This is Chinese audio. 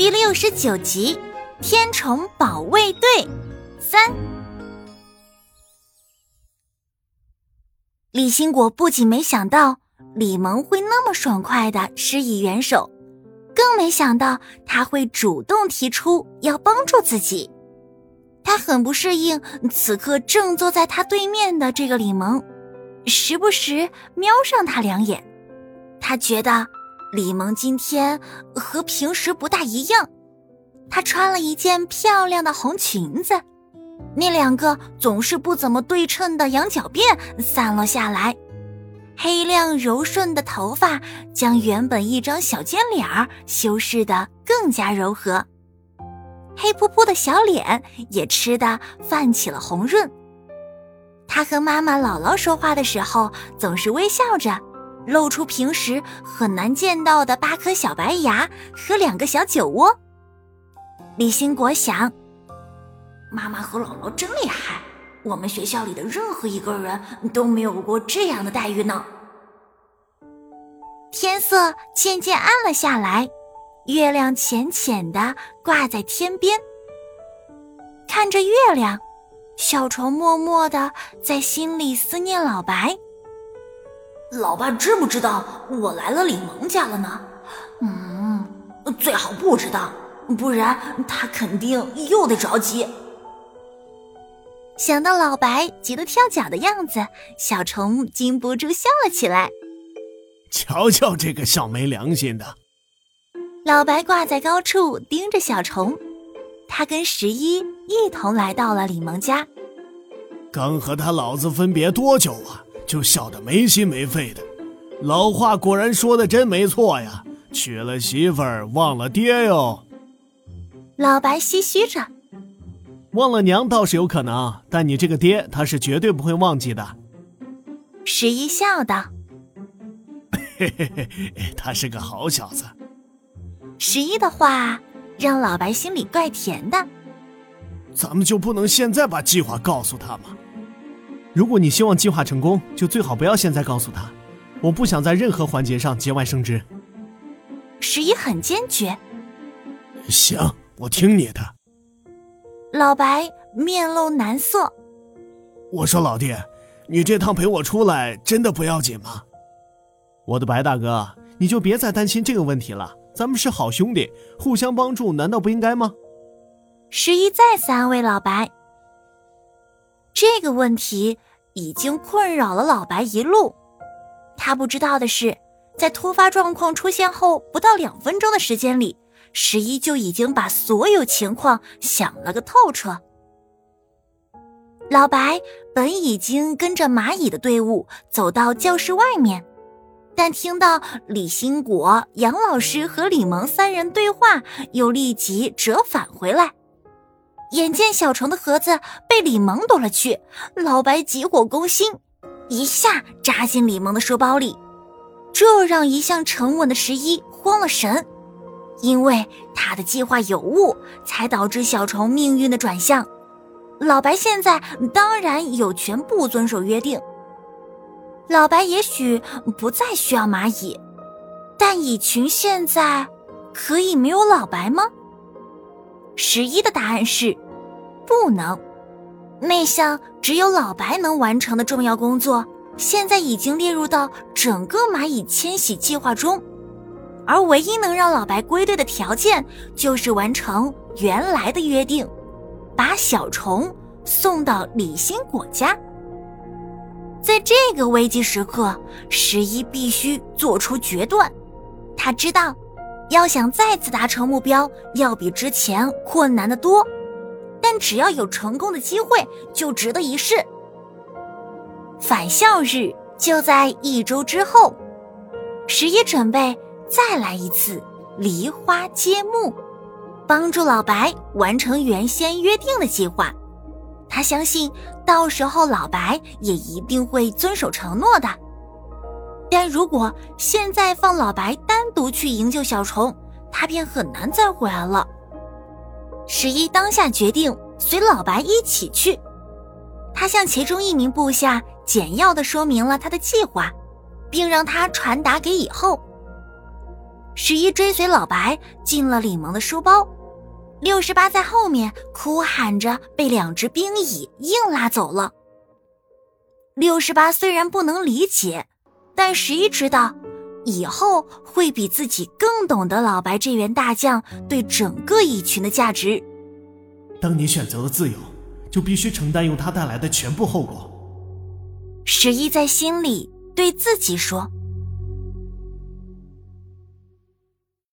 第六十九集《天虫保卫队》三。李兴国不仅没想到李萌会那么爽快的施以援手，更没想到他会主动提出要帮助自己。他很不适应此刻正坐在他对面的这个李萌，时不时瞄上他两眼。他觉得。李萌今天和平时不大一样，她穿了一件漂亮的红裙子，那两个总是不怎么对称的羊角辫散落下来，黑亮柔顺的头发将原本一张小尖脸儿修饰得更加柔和，黑扑扑的小脸也吃得泛起了红润。她和妈妈、姥姥说话的时候总是微笑着。露出平时很难见到的八颗小白牙和两个小酒窝。李兴国想，妈妈和姥姥真厉害，我们学校里的任何一个人都没有过这样的待遇呢。天色渐渐暗了下来，月亮浅浅的挂在天边。看着月亮，小虫默默的在心里思念老白。老爸知不知道我来了李萌家了呢？嗯，最好不知道，不然他肯定又得着急。想到老白急得跳脚的样子，小虫禁不住笑了起来。瞧瞧这个小没良心的！老白挂在高处盯着小虫，他跟十一一同来到了李萌家。刚和他老子分别多久啊？就笑得没心没肺的，老话果然说的真没错呀！娶了媳妇儿忘了爹哟。老白唏嘘着，忘了娘倒是有可能，但你这个爹他是绝对不会忘记的。十一笑道：“嘿嘿嘿，他是个好小子。”十一的话让老白心里怪甜的。咱们就不能现在把计划告诉他吗？如果你希望计划成功，就最好不要现在告诉他。我不想在任何环节上节外生枝。十一很坚决。行，我听你的。老白面露难色。我说老弟，你这趟陪我出来真的不要紧吗？我的白大哥，你就别再担心这个问题了。咱们是好兄弟，互相帮助，难道不应该吗？十一再次安慰老白。这个问题已经困扰了老白一路。他不知道的是，在突发状况出现后不到两分钟的时间里，十一就已经把所有情况想了个透彻。老白本已经跟着蚂蚁的队伍走到教室外面，但听到李兴国、杨老师和李萌三人对话，又立即折返回来。眼见小虫的盒子被李萌夺了去，老白急火攻心，一下扎进李萌的书包里，这让一向沉稳的十一慌了神，因为他的计划有误，才导致小虫命运的转向。老白现在当然有权不遵守约定。老白也许不再需要蚂蚁，但蚁群现在可以没有老白吗？十一的答案是，不能。那项只有老白能完成的重要工作，现在已经列入到整个蚂蚁迁徙计划中，而唯一能让老白归队的条件，就是完成原来的约定，把小虫送到李新果家。在这个危机时刻，十一必须做出决断。他知道。要想再次达成目标，要比之前困难的多，但只要有成功的机会，就值得一试。返校日就在一周之后，十一准备再来一次梨花接木，帮助老白完成原先约定的计划。他相信，到时候老白也一定会遵守承诺的。但如果现在放老白单独去营救小虫，他便很难再回来了。十一当下决定随老白一起去，他向其中一名部下简要的说明了他的计划，并让他传达给以后。十一追随老白进了李萌的书包，六十八在后面哭喊着被两只冰蚁硬拉走了。六十八虽然不能理解，但十一知道，以后会比自己更懂得老白这员大将对整个蚁群的价值。当你选择了自由，就必须承担由它带来的全部后果。十一在心里对自己说。